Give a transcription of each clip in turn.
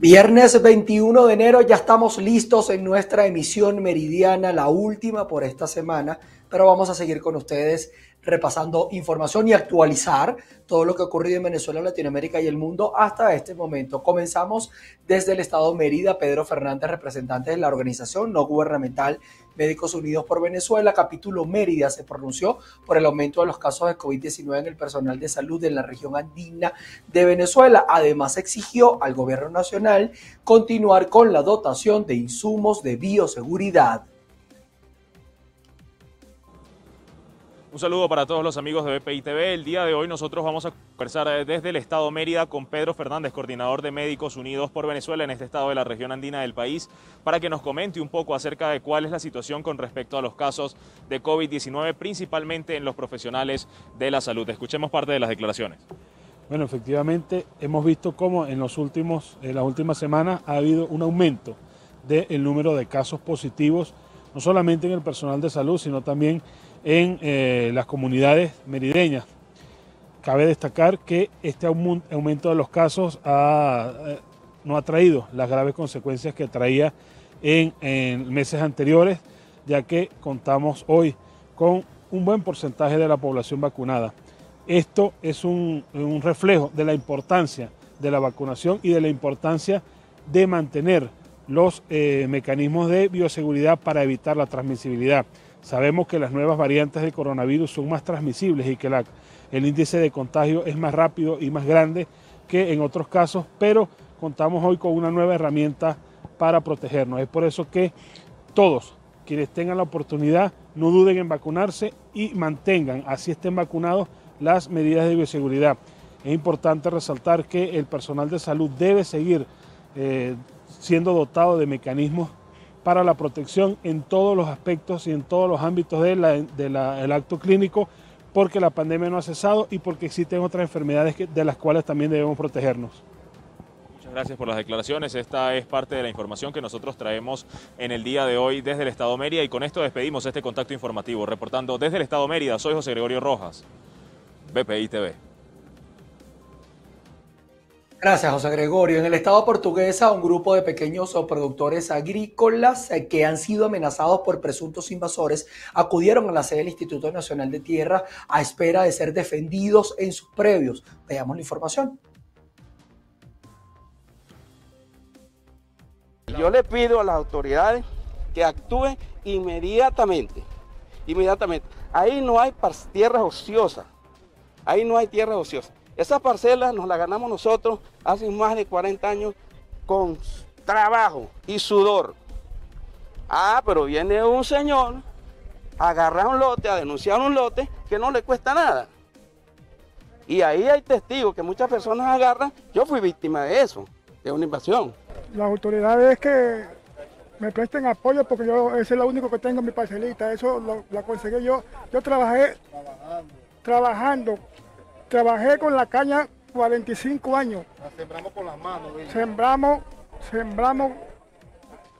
Viernes 21 de enero ya estamos listos en nuestra emisión meridiana, la última por esta semana, pero vamos a seguir con ustedes repasando información y actualizar todo lo que ha ocurrido en Venezuela, Latinoamérica y el mundo hasta este momento. Comenzamos desde el estado Mérida. Pedro Fernández, representante de la organización no gubernamental Médicos Unidos por Venezuela, capítulo Mérida, se pronunció por el aumento de los casos de COVID-19 en el personal de salud de la región andina de Venezuela. Además, exigió al gobierno nacional continuar con la dotación de insumos de bioseguridad. Un saludo para todos los amigos de BPI TV. El día de hoy nosotros vamos a conversar eh, desde el Estado Mérida con Pedro Fernández, coordinador de Médicos Unidos por Venezuela en este estado de la región andina del país, para que nos comente un poco acerca de cuál es la situación con respecto a los casos de COVID-19, principalmente en los profesionales de la salud. Escuchemos parte de las declaraciones. Bueno, efectivamente hemos visto cómo en, los últimos, en las últimas semanas ha habido un aumento del número de casos positivos, no solamente en el personal de salud, sino también en eh, las comunidades merideñas. Cabe destacar que este aumento de los casos eh, no ha traído las graves consecuencias que traía en, meses anteriores, ya que contamos hoy con un buen porcentaje de la población vacunada. Esto es un, reflejo de la importancia de la vacunación y de la importancia de mantener los eh, mecanismos de bioseguridad para evitar la transmisibilidad. Sabemos que las nuevas variantes del coronavirus son más transmisibles y que el índice de contagio es más rápido y más grande que en otros casos, pero contamos hoy con una nueva herramienta para protegernos. Es por eso que todos quienes tengan la oportunidad no duden en vacunarse y mantengan, así estén vacunados, las medidas de bioseguridad. Es importante resaltar que el personal de salud debe seguir eh, siendo dotado de mecanismos para la protección en todos los aspectos y en todos los ámbitos del acto clínico, porque la pandemia no ha cesado y porque existen otras enfermedades de las cuales también debemos protegernos. Muchas gracias por las declaraciones. Esta es parte de la información que nosotros traemos en el día de hoy desde el Estado Mérida y con esto despedimos este contacto informativo. Reportando desde el Estado Mérida, soy José Gregorio Rojas, BPI TV. Gracias, José Gregorio. En el estado portuguesa, un grupo de pequeños productores agrícolas eh, que han sido amenazados por presuntos invasores acudieron a la sede del Instituto Nacional de Tierra a espera de ser defendidos en sus previos. Veamos la información. Yo le pido a las autoridades que actúen inmediatamente. Inmediatamente. Ahí no hay tierras ociosas. Ahí no hay tierras ociosas. Esa parcela nos la ganamos nosotros hace más de 40 años con trabajo y sudor. Ah, pero viene un señor a agarrar un lote, a denunciar un lote que no le cuesta nada. Y ahí hay testigos que muchas personas agarran. Yo fui víctima de eso, de una invasión. Las autoridades que me presten apoyo porque yo ese es lo único que tengo en mi parcelita. Eso lo, conseguí yo. Yo trabajé trabajando Trabajé con la caña 45 años. La sembramos con las manos. Sembramos, sembramos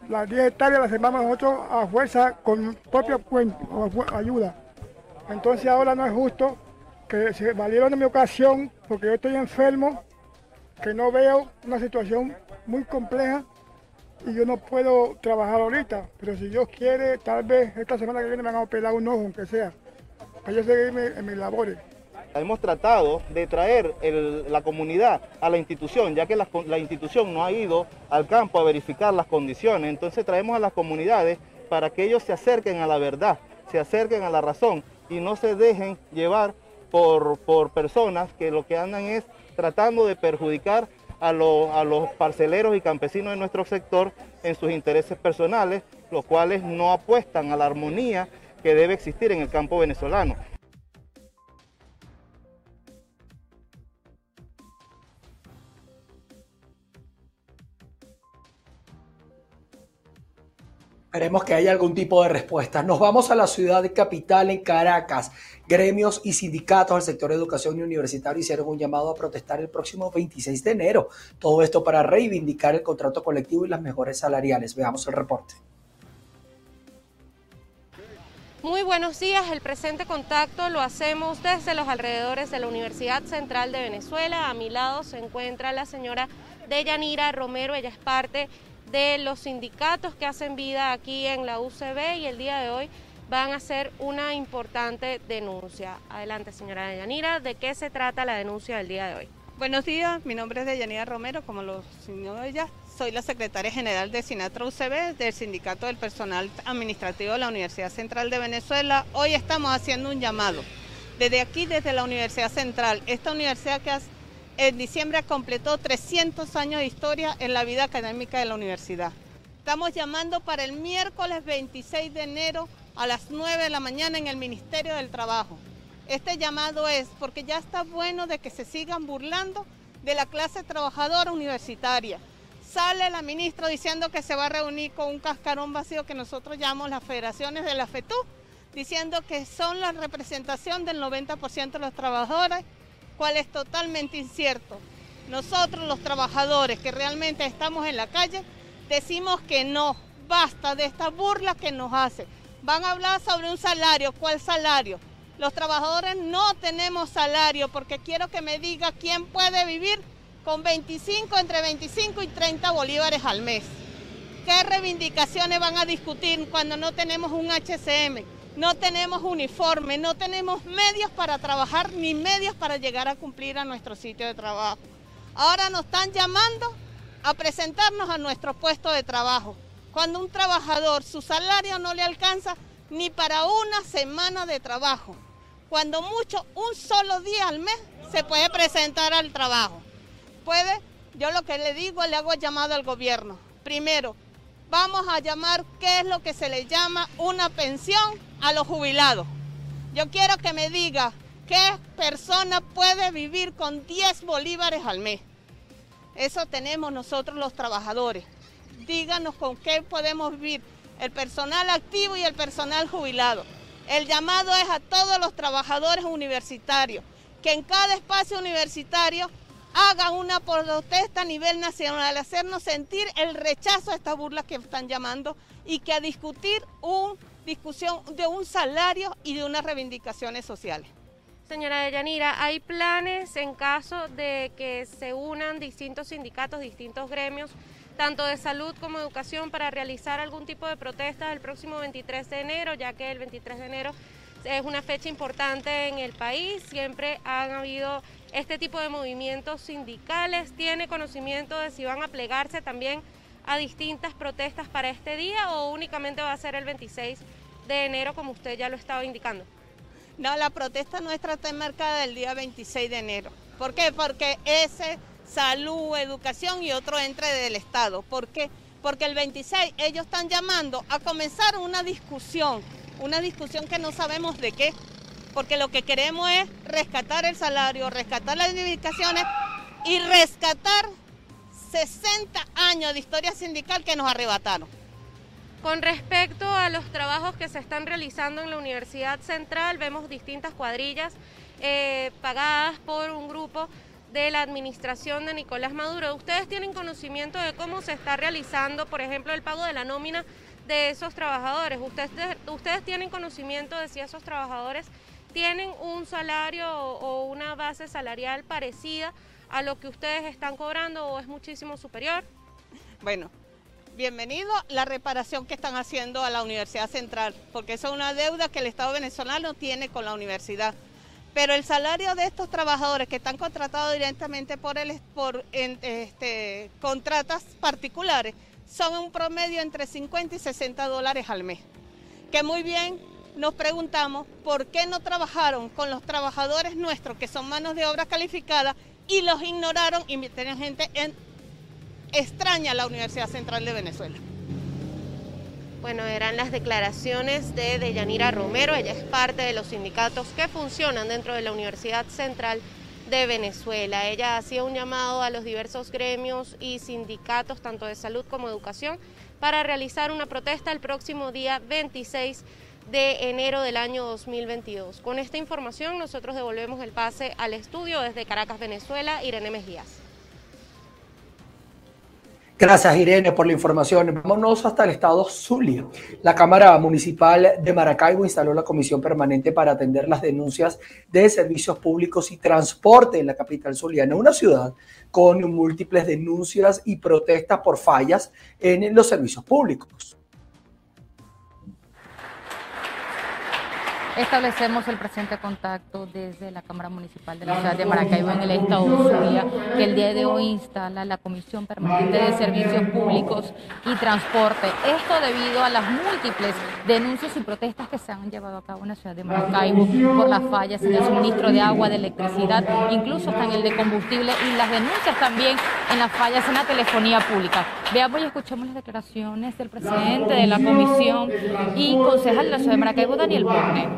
las 10 hectáreas, las sembramos nosotros a fuerza con propia ayuda. Entonces ahora no es justo que se valieron de mi ocasión porque yo estoy enfermo, que no veo una situación muy compleja y yo no puedo trabajar ahorita. Pero si Dios quiere, tal vez esta semana que viene me van a operar un ojo, aunque sea, para yo seguir en mis labores. Hemos tratado de traer la comunidad a la institución, ya que la, institución no ha ido al campo a verificar las condiciones. Entonces traemos a las comunidades para que ellos se acerquen a la verdad, se acerquen a la razón y no se dejen llevar por, por personas que lo que andan es tratando de perjudicar a los parceleros y campesinos de nuestro sector en sus intereses personales, los cuales no apuestan a la armonía que debe existir en el campo venezolano. Esperemos que haya algún tipo de respuesta. Nos vamos a la ciudad de capital en Caracas. Gremios y sindicatos del sector de educación y universitario hicieron un llamado a protestar el próximo 26 de enero. Todo esto para reivindicar el contrato colectivo y las mejores salariales. Veamos el reporte. Muy buenos días, el presente contacto lo hacemos desde los alrededores de la Universidad Central de Venezuela. A mi lado se encuentra la señora Deyanira Romero, ella es parte de los sindicatos que hacen vida aquí en la UCB y el día de hoy van a hacer una importante denuncia. Adelante, señora Deyanira, ¿de qué se trata la denuncia del día de hoy? Buenos días, mi nombre es Deyanira Romero, como lo señaló ella, soy la secretaria general de Sinatra UCB, del Sindicato del Personal Administrativo de la Universidad Central de Venezuela. Hoy estamos haciendo un llamado desde aquí, desde la Universidad Central, esta universidad que en diciembre completó 300 años de historia en la vida académica de la universidad. Estamos llamando para el miércoles 26 de enero a las 9 de la mañana en el Ministerio del Trabajo. Este llamado es porque ya está bueno de que se sigan burlando de la clase trabajadora universitaria. Sale la ministra diciendo que se va a reunir con un cascarón vacío que nosotros llamamos las federaciones de la FETU, diciendo que son la representación del 90% de los trabajadores, cual es totalmente incierto. Nosotros los trabajadores que realmente estamos en la calle decimos que no, basta de estas burlas que nos hacen van a hablar sobre un salario. ¿Cuál salario? Los trabajadores no tenemos salario porque quiero que me diga quién puede vivir con 25, entre 25 y 30 bolívares al mes. ¿Qué reivindicaciones van a discutir cuando no tenemos un HCM? No tenemos uniforme, no tenemos medios para trabajar ni medios para llegar a cumplir a nuestro sitio de trabajo. Ahora nos están llamando a presentarnos a nuestro puesto de trabajo cuando un trabajador su salario no le alcanza ni para una semana de trabajo. Cuando mucho, un solo día al mes se puede presentar al trabajo. Puede, yo lo que le digo, le hago llamado al gobierno. Primero, vamos a llamar qué es lo que se le llama una pensión a los jubilados. Yo quiero que me diga qué persona puede vivir con 10 bolívares al mes. Eso tenemos nosotros los trabajadores díganos con qué podemos vivir el personal activo y el personal jubilado. El llamado es a todos los trabajadores universitarios que en cada espacio universitario hagan una protesta a nivel nacional, hacernos sentir el rechazo a estas burlas que están llamando y que a discutir una discusión de un salario y de unas reivindicaciones sociales. Señora Deyanira, ¿hay planes en caso de que se unan distintos sindicatos, distintos gremios tanto de salud como educación, para realizar algún tipo de protesta el próximo 23 de enero, ya que el 23 de enero es una fecha importante en el país, siempre han habido este tipo de movimientos sindicales, tiene conocimiento de si van a plegarse también a distintas protestas para este día o únicamente va a ser el 26 de enero como usted ya lo estaba indicando. No, la protesta nuestra está enmarcada el día 26 de enero. ¿Por qué? Porque ese salud, educación y otro entre del Estado. ¿Por qué? Porque el 26 ellos están llamando a comenzar una discusión, una discusión que no sabemos de qué, porque lo que queremos es rescatar el salario, rescatar las reivindicaciones y rescatar 60 años de historia sindical que nos arrebataron. Con respecto a los trabajos que se están realizando en la Universidad Central, vemos distintas cuadrillas eh, pagadas por un grupo de la administración de Nicolás Maduro. ¿Ustedes tienen conocimiento de cómo se está realizando, por ejemplo, el pago de la nómina de esos trabajadores? ¿Ustedes, ustedes tienen conocimiento de si esos trabajadores tienen un salario o una base salarial parecida a lo que ustedes están cobrando o es muchísimo superior? Bueno, bienvenido la reparación que están haciendo a la Universidad Central, porque esa es una deuda que el Estado venezolano tiene con la universidad. Pero el salario de estos trabajadores que están contratados directamente por, el, por este, contratas particulares son un promedio entre 50 y 60 dólares al mes. Que muy bien nos preguntamos por qué no trabajaron con los trabajadores nuestros que son manos de obra calificadas y los ignoraron y tienen gente en, extraña a la Universidad Central de Venezuela. Bueno, eran las declaraciones de Deyanira Romero, ella es parte de los sindicatos que funcionan dentro de la Universidad Central de Venezuela. Ella hacía un llamado a los diversos gremios y sindicatos, tanto de salud como educación, para realizar una protesta el próximo día 26 de enero del año 2022. Con esta información nosotros devolvemos el pase al estudio desde Caracas, Venezuela, Irene Mejías. Gracias, Irene, por la información. Vámonos hasta el estado Zulia. La Cámara Municipal de Maracaibo instaló la comisión permanente para atender las denuncias de servicios públicos y transporte en la capital zuliana, una ciudad con múltiples denuncias y protestas por fallas en los servicios públicos. Establecemos el presente contacto desde la Cámara Municipal de la ciudad de Maracaibo en el estado Zulia, que el día de hoy instala la Comisión Permanente de Servicios Públicos y Transporte. Esto debido a las múltiples denuncias y protestas que se han llevado a cabo en la ciudad de Maracaibo por las fallas en el suministro de agua, de electricidad, incluso hasta en el de combustible y las denuncias también en las fallas en la telefonía pública. Veamos y escuchemos las declaraciones del presidente de la comisión y concejal de la ciudad de Maracaibo, Daniel Borne.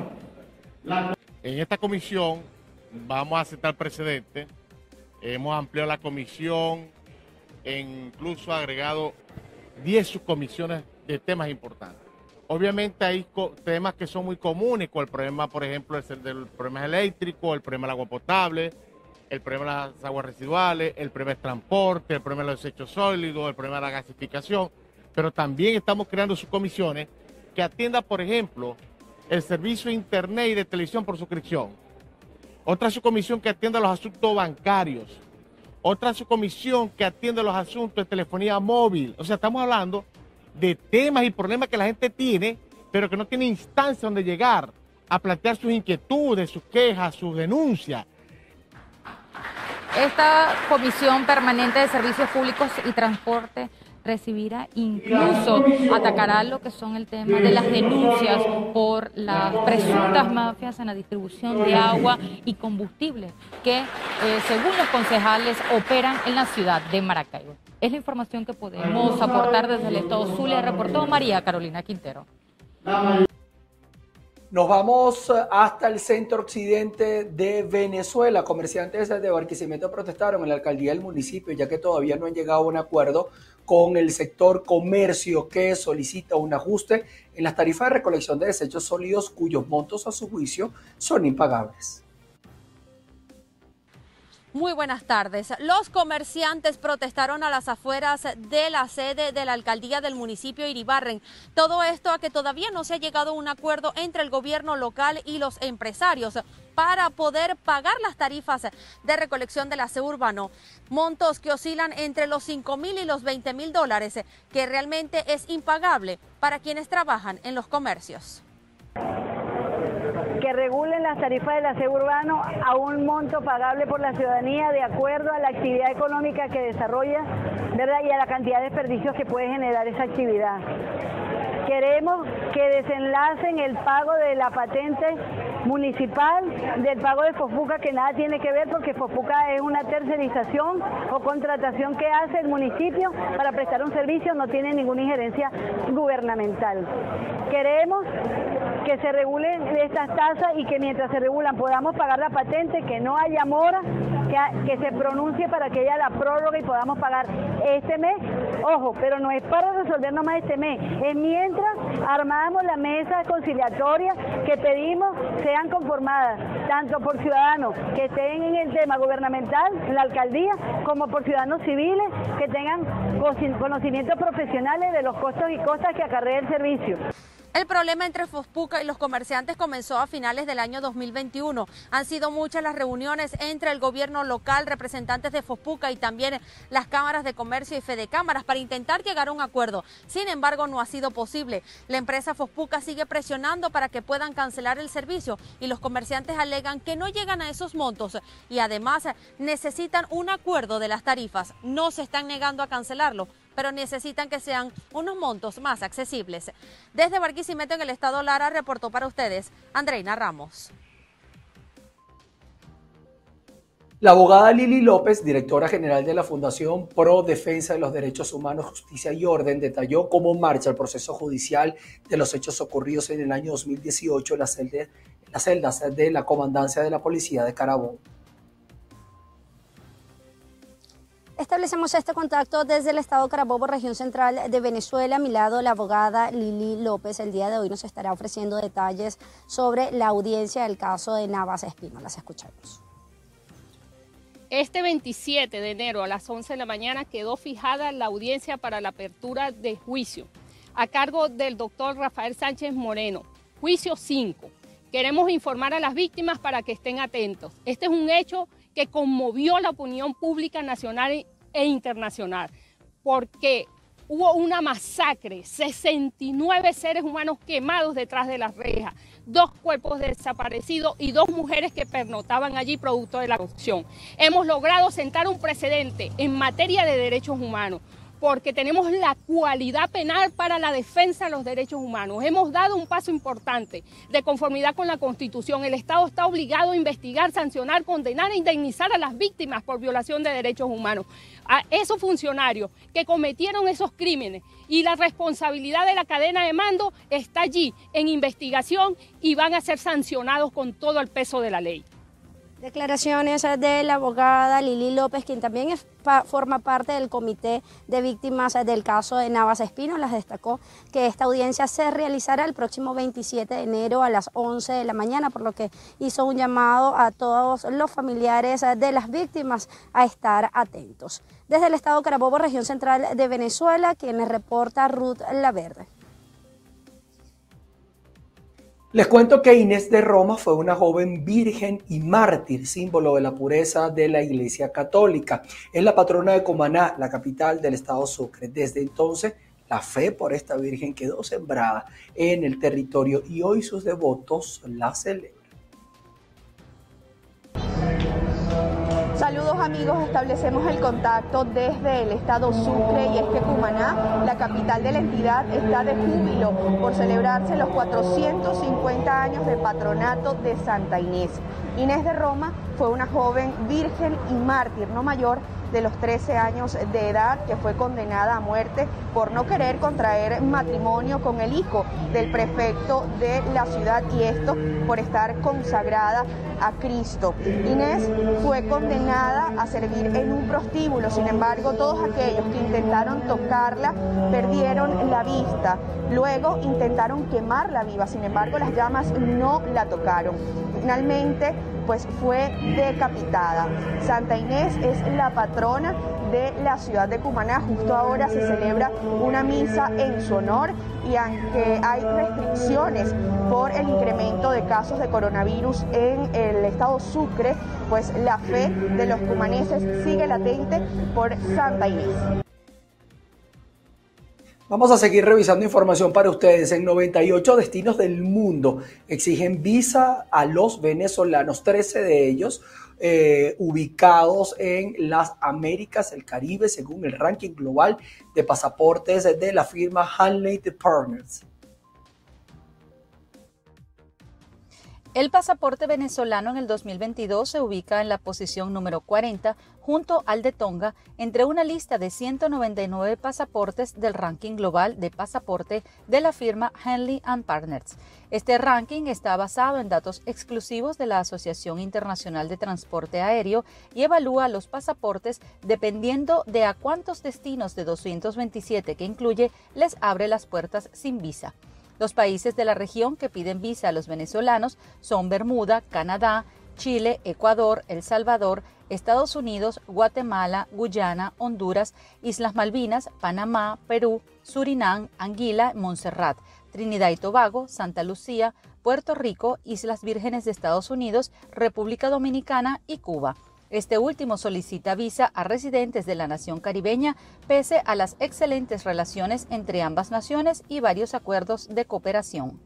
En esta comisión vamos a aceptar precedentes. Hemos ampliado la comisión, e incluso agregado 10 subcomisiones de temas importantes. Obviamente hay temas que son muy comunes, con el problema, por ejemplo, el del problema eléctrico, el problema del agua potable, el problema de las aguas residuales, el problema del transporte, el problema de los desechos sólidos, el problema de la gasificación, pero también estamos creando subcomisiones que atiendan, por ejemplo, el servicio de internet y de televisión por suscripción. Otra subcomisión que atiende los asuntos bancarios. Otra subcomisión que atiende los asuntos de telefonía móvil. O sea, estamos hablando de temas y problemas que la gente tiene, pero que no tiene instancia donde llegar a plantear sus inquietudes, sus quejas, sus denuncias. Esta Comisión Permanente de Servicios Públicos y Transporte recibirá, incluso atacará lo que son el tema de las denuncias por las presuntas mafias en la distribución de agua y combustible que, eh, según los concejales, operan en la ciudad de Maracaibo. Es la información que podemos aportar desde el Estado Zulia, reportó María Carolina Quintero. Nos vamos hasta el centro occidente de Venezuela. Comerciantes de Barquisimeto protestaron en la alcaldía del municipio, ya que todavía no han llegado a un acuerdo con el sector comercio que solicita un ajuste en las tarifas de recolección de desechos sólidos cuyos montos a su juicio son impagables. Muy buenas tardes. Los comerciantes protestaron a las afueras de la sede de la alcaldía del municipio Iribarren. Todo esto a que todavía no se ha llegado a un acuerdo entre el gobierno local y los empresarios para poder pagar las tarifas de recolección del aseo urbano. Montos que oscilan entre los 5 mil y los 20 mil dólares, que realmente es impagable para quienes trabajan en los comercios que regulen las tarifas del aseo urbano a un monto pagable por la ciudadanía de acuerdo a la actividad económica que desarrolla ¿verdad? y a la cantidad de desperdicios que puede generar esa actividad. Queremos que desenlacen el pago de la patente municipal, del pago de Fofuca, que nada tiene que ver porque Fofuca es una tercerización o contratación que hace el municipio para prestar un servicio, no tiene ninguna injerencia gubernamental. Queremos que se regulen estas tasas y que mientras se regulan podamos pagar la patente, que no haya mora, que, se pronuncie para que haya la prórroga y podamos pagar este mes. Ojo, pero no es para resolver nomás este mes, es mientras armamos la mesa conciliatoria que pedimos sean conformadas, tanto por ciudadanos que estén en el tema gubernamental, en la alcaldía, como por ciudadanos civiles que tengan conocimientos profesionales de los costos y costas que acarrea el servicio. El problema entre Fospuca y los comerciantes comenzó a finales del año 2021. Han sido muchas las reuniones entre el gobierno local, representantes de Fospuca y también las cámaras de comercio y Fede Cámaras para intentar llegar a un acuerdo. Sin embargo, no ha sido posible. La empresa Fospuca sigue presionando para que puedan cancelar el servicio y los comerciantes alegan que no llegan a esos montos y además necesitan un acuerdo de las tarifas. No se están negando a cancelarlo, pero necesitan que sean unos montos más accesibles. Desde Barquisimeto en el estado Lara reportó para ustedes Andreina Ramos. La abogada Lili López, directora general de la Fundación Pro Defensa de los Derechos Humanos, Justicia y Orden, detalló cómo marcha el proceso judicial de los hechos ocurridos en el año 2018 en las celdas de la Comandancia de la Policía de Carabobo. Establecemos este contacto desde el Estado Carabobo, región central de Venezuela. A mi lado, la abogada Lili López. El día de hoy nos estará ofreciendo detalles sobre la audiencia del caso de Navas Espino. Las escuchamos. Este 27 de enero a las 11 de la mañana quedó fijada la audiencia para la apertura de juicio a cargo del doctor Rafael Sánchez Moreno. Juicio 5. Queremos informar a las víctimas para que estén atentos. Este es un hecho que conmovió la opinión pública nacional e internacional, porque hubo una masacre, 69 seres humanos quemados detrás de las rejas, dos cuerpos desaparecidos y dos mujeres que pernotaban allí producto de la corrupción. Hemos logrado sentar un precedente en materia de derechos humanos porque tenemos la cualidad penal para la defensa de los derechos humanos. Hemos dado un paso importante de conformidad con la Constitución. El Estado está obligado a investigar, sancionar, condenar e indemnizar a las víctimas por violación de derechos humanos. A esos funcionarios que cometieron esos crímenes y la responsabilidad de la cadena de mando está allí en investigación y van a ser sancionados con todo el peso de la ley. Declaraciones de la abogada Lili López, quien también forma parte del comité de víctimas del caso de Navas Espino, las destacó que esta audiencia se realizará el próximo 27 de enero a las 11 de la mañana, por lo que hizo un llamado a todos los familiares de las víctimas a estar atentos. Desde el estado Carabobo, región central de Venezuela, quien reporta Ruth Laverde. Les cuento que Inés de Roma fue una joven virgen y mártir, símbolo de la pureza de la Iglesia Católica. Es la patrona de Comaná, la capital del estado Sucre. Desde entonces, la fe por esta virgen quedó sembrada en el territorio y hoy sus devotos la celebran. Saludos amigos, establecemos el contacto desde el estado Sucre y es que Cumaná, la capital de la entidad, está de júbilo por celebrarse los 450 años de patronato de Santa Inés. Inés de Roma fue una joven virgen y mártir, no mayor de los 13 años de edad que fue condenada a muerte por no querer contraer matrimonio con el hijo del prefecto de la ciudad y esto por estar consagrada a Cristo. Inés fue condenada a servir en un prostíbulo, sin embargo todos aquellos que intentaron tocarla perdieron la vista. Luego intentaron quemarla viva, sin embargo las llamas no la tocaron. Finalmente pues fue decapitada. Santa Inés es la patrona de la ciudad de Cumaná. Justo ahora se celebra una misa en su honor y aunque hay restricciones por el incremento de casos de coronavirus en el estado Sucre, pues la fe de los cumaneses sigue latente por Santa Inés. Vamos a seguir revisando información para ustedes. En 98 destinos del mundo exigen visa a los venezolanos, 13 de ellos eh, ubicados en las Américas, el Caribe, según el ranking global de pasaportes de la firma Hanley Partners. El pasaporte venezolano en el 2022 se ubica en la posición número 40 junto al de Tonga entre una lista de 199 pasaportes del ranking global de pasaporte de la firma Henley Partners. Este ranking está basado en datos exclusivos de la Asociación Internacional de Transporte Aéreo y evalúa los pasaportes dependiendo de a cuántos destinos de 227 que incluye les abre las puertas sin visa. Los países de la región que piden visa a los venezolanos son Bermuda, Canadá, Chile, Ecuador, El Salvador, Estados Unidos, Guatemala, Guyana, Honduras, Islas Malvinas, Panamá, Perú, Surinam, Anguila, Montserrat, Trinidad y Tobago, Santa Lucía, Puerto Rico, Islas Vírgenes de Estados Unidos, República Dominicana y Cuba. Este último solicita visa a residentes de la nación caribeña pese a las excelentes relaciones entre ambas naciones y varios acuerdos de cooperación.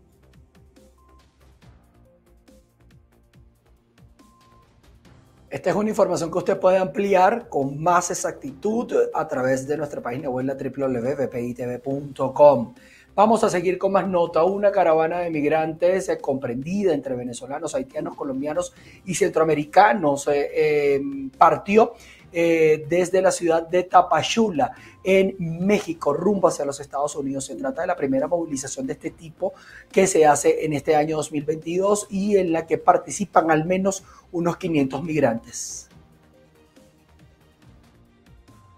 Esta es una información que usted puede ampliar con más exactitud a través de nuestra página web www.bpitv.com. Vamos a seguir con más nota. Una caravana de migrantes eh, comprendida entre venezolanos, haitianos, colombianos y centroamericanos eh, eh, partió desde la ciudad de Tapachula, en México, rumbo hacia los Estados Unidos. Se trata de la primera movilización de este tipo que se hace en este año 2022 y en la que participan al menos unos 500 migrantes.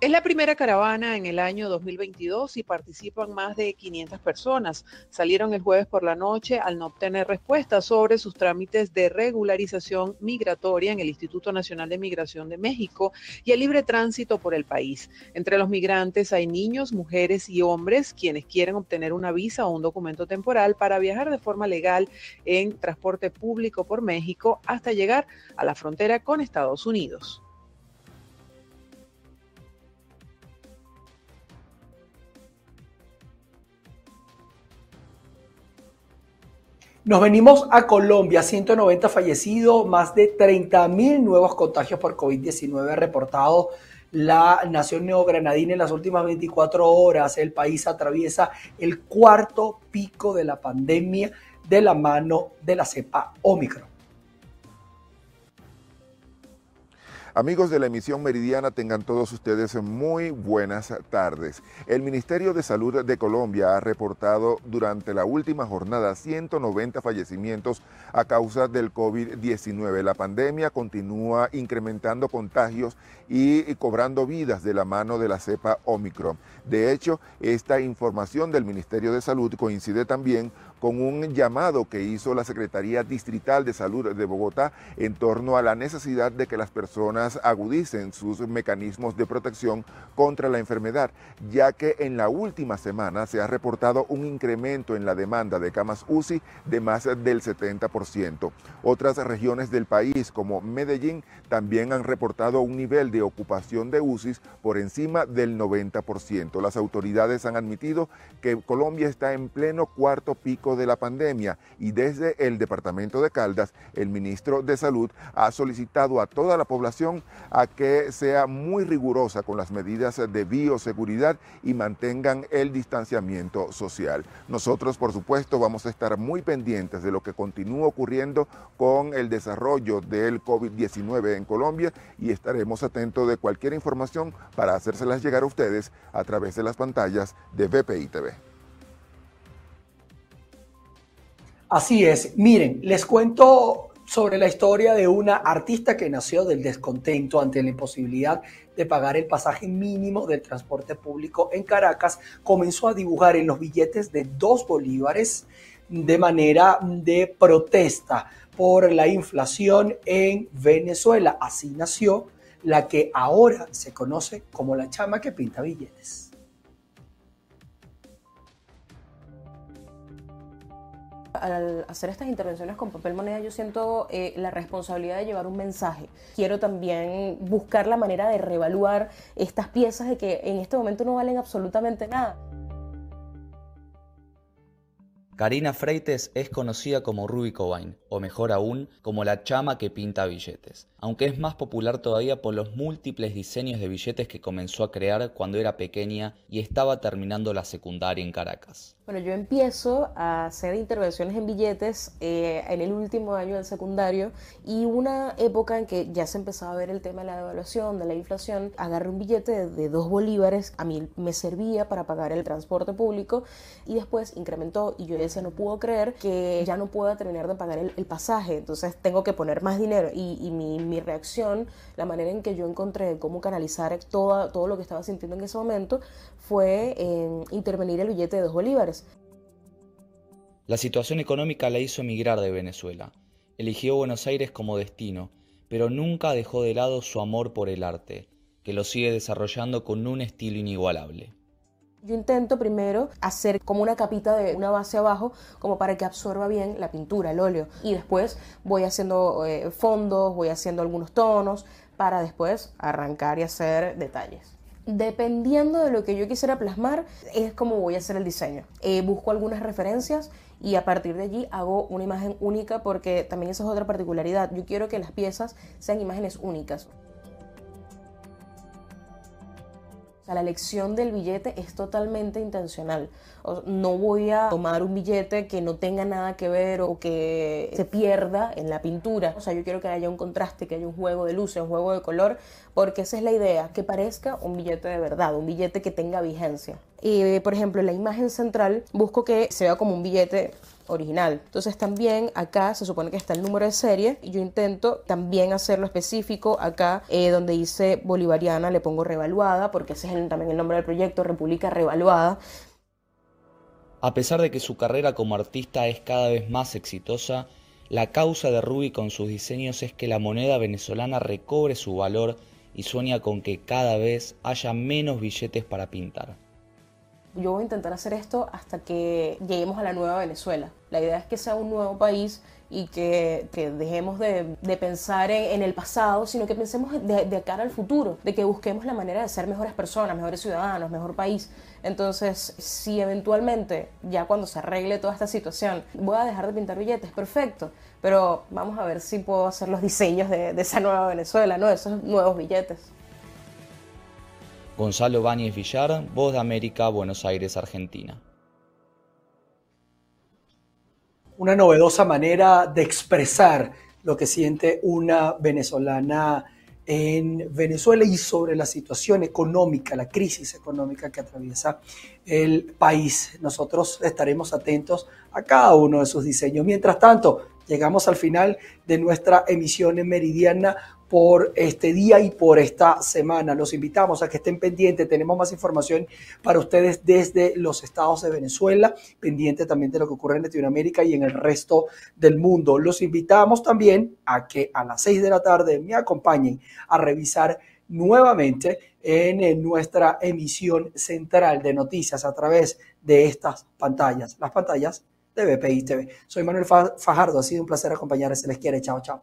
Es la primera caravana en el año 2022 y participan más de 500 personas. Salieron el jueves por la noche al no obtener respuesta sobre sus trámites de regularización migratoria en el Instituto Nacional de Migración de México y el libre tránsito por el país. Entre los migrantes hay niños, mujeres y hombres quienes quieren obtener una visa o un documento temporal para viajar de forma legal en transporte público por México hasta llegar a la frontera con Estados Unidos. Nos venimos a Colombia, 190 fallecidos, más de 30 mil nuevos contagios por COVID-19 reportados la nación neogranadina en las últimas 24 horas. El país atraviesa el cuarto pico de la pandemia de la mano de la cepa Omicron. Amigos de la emisión meridiana, tengan todos ustedes muy buenas tardes. El Ministerio de Salud de Colombia ha reportado durante la última jornada 190 fallecimientos a causa del COVID-19. La pandemia continúa incrementando contagios y cobrando vidas de la mano de la cepa Omicron. De hecho, esta información del Ministerio de Salud coincide también con un llamado que hizo la Secretaría Distrital de Salud de Bogotá en torno a la necesidad de que las personas agudicen sus mecanismos de protección contra la enfermedad, ya que en la última semana se ha reportado un incremento en la demanda de camas UCI de más del 70%. Otras regiones del país, como Medellín, también han reportado un nivel de ocupación de UCIs por encima del 90%. Las autoridades han admitido que Colombia está en pleno cuarto pico de la pandemia y desde el departamento de Caldas, el ministro de Salud ha solicitado a toda la población a que sea muy rigurosa con las medidas de bioseguridad y mantengan el distanciamiento social. Nosotros, por supuesto, vamos a estar muy pendientes de lo que continúa ocurriendo con el desarrollo del COVID-19 en Colombia y estaremos atentos de cualquier información para hacérselas llegar a ustedes a través de las pantallas de BPI TV. Así es. Miren, les cuento sobre la historia de una artista que nació del descontento ante la imposibilidad de pagar el pasaje mínimo del transporte público en Caracas. Comenzó a dibujar en los billetes de dos bolívares de manera de protesta por la inflación en Venezuela. Así nació la que ahora se conoce como la chama que pinta billetes. Al hacer estas intervenciones con papel moneda yo siento eh, la responsabilidad de llevar un mensaje. Quiero también buscar la manera de reevaluar estas piezas de que en este momento no valen absolutamente nada. Karina Freites es conocida como Ruby Cobain, o mejor aún, como la chama que pinta billetes, aunque es más popular todavía por los múltiples diseños de billetes que comenzó a crear cuando era pequeña y estaba terminando la secundaria en Caracas. Bueno, yo empiezo a hacer intervenciones en billetes eh, en el último año del secundario y una época en que ya se empezaba a ver el tema de la devaluación, de la inflación, agarré un billete de, dos bolívares, a mí me servía para pagar el transporte público y después incrementó y yo decía no puedo creer que ya no pueda terminar de pagar el, pasaje, entonces tengo que poner más dinero y, mi, reacción, la manera en que yo encontré cómo canalizar todo, todo lo que estaba sintiendo en ese momento fue en intervenir el billete de dos bolívares. La situación económica la hizo emigrar de Venezuela. Eligió Buenos Aires como destino, pero nunca dejó de lado su amor por el arte, que lo sigue desarrollando con un estilo inigualable. Yo intento primero hacer como una capita de una base abajo, como para que absorba bien la pintura, el óleo. Y después voy haciendo eh, fondos, voy haciendo algunos tonos, para después arrancar y hacer detalles dependiendo de lo que yo quisiera plasmar, es como voy a hacer el diseño. Eh, busco algunas referencias y a partir de allí hago una imagen única porque también esa es otra particularidad. Yo quiero que las piezas sean imágenes únicas. La elección del billete es totalmente intencional. No voy a tomar un billete que no tenga nada que ver o que se pierda en la pintura. O sea, yo quiero que haya un contraste, que haya un juego de luces, un juego de color, porque esa es la idea, que parezca un billete de verdad, un billete que tenga vigencia. Y, por ejemplo, en la imagen central busco que se vea como un billete original. Entonces también acá se supone que está el número de serie y yo intento también hacerlo específico acá eh, donde dice bolivariana le pongo revaluada porque ese es también el nombre del proyecto, República Revaluada. A pesar de que su carrera como artista es cada vez más exitosa, la causa de Ruby con sus diseños es que la moneda venezolana recobre su valor y sueña con que cada vez haya menos billetes para pintar. Yo voy a intentar hacer esto hasta que lleguemos a la nueva Venezuela. La idea es que sea un nuevo país y que, dejemos de, pensar en, el pasado, sino que pensemos de, cara al futuro, de que busquemos la manera de ser mejores personas, mejores ciudadanos, mejor país. Entonces, si eventualmente, ya cuando se arregle toda esta situación, voy a dejar de pintar billetes, perfecto, pero vamos a ver si puedo hacer los diseños de, de esa nueva Venezuela, ¿no? Esos nuevos billetes. Gonzalo Báñez Villar, Voz de América, Buenos Aires, Argentina. una novedosa manera de expresar lo que siente una venezolana en Venezuela y sobre la situación económica, la crisis económica que atraviesa el país. Nosotros estaremos atentos a cada uno de sus diseños. Mientras tanto, llegamos al final de nuestra emisión en Meridiana por este día y por esta semana. Los invitamos a que estén pendientes. Tenemos más información para ustedes desde los estados de Venezuela, pendiente también de lo que ocurre en Latinoamérica y en el resto del mundo. Los invitamos también a que a las seis de la tarde me acompañen a revisar nuevamente en nuestra emisión central de noticias a través de estas pantallas, las pantallas de BPI TV. Soy Manuel Fajardo, ha sido un placer acompañarles, se les quiere, chao, chao.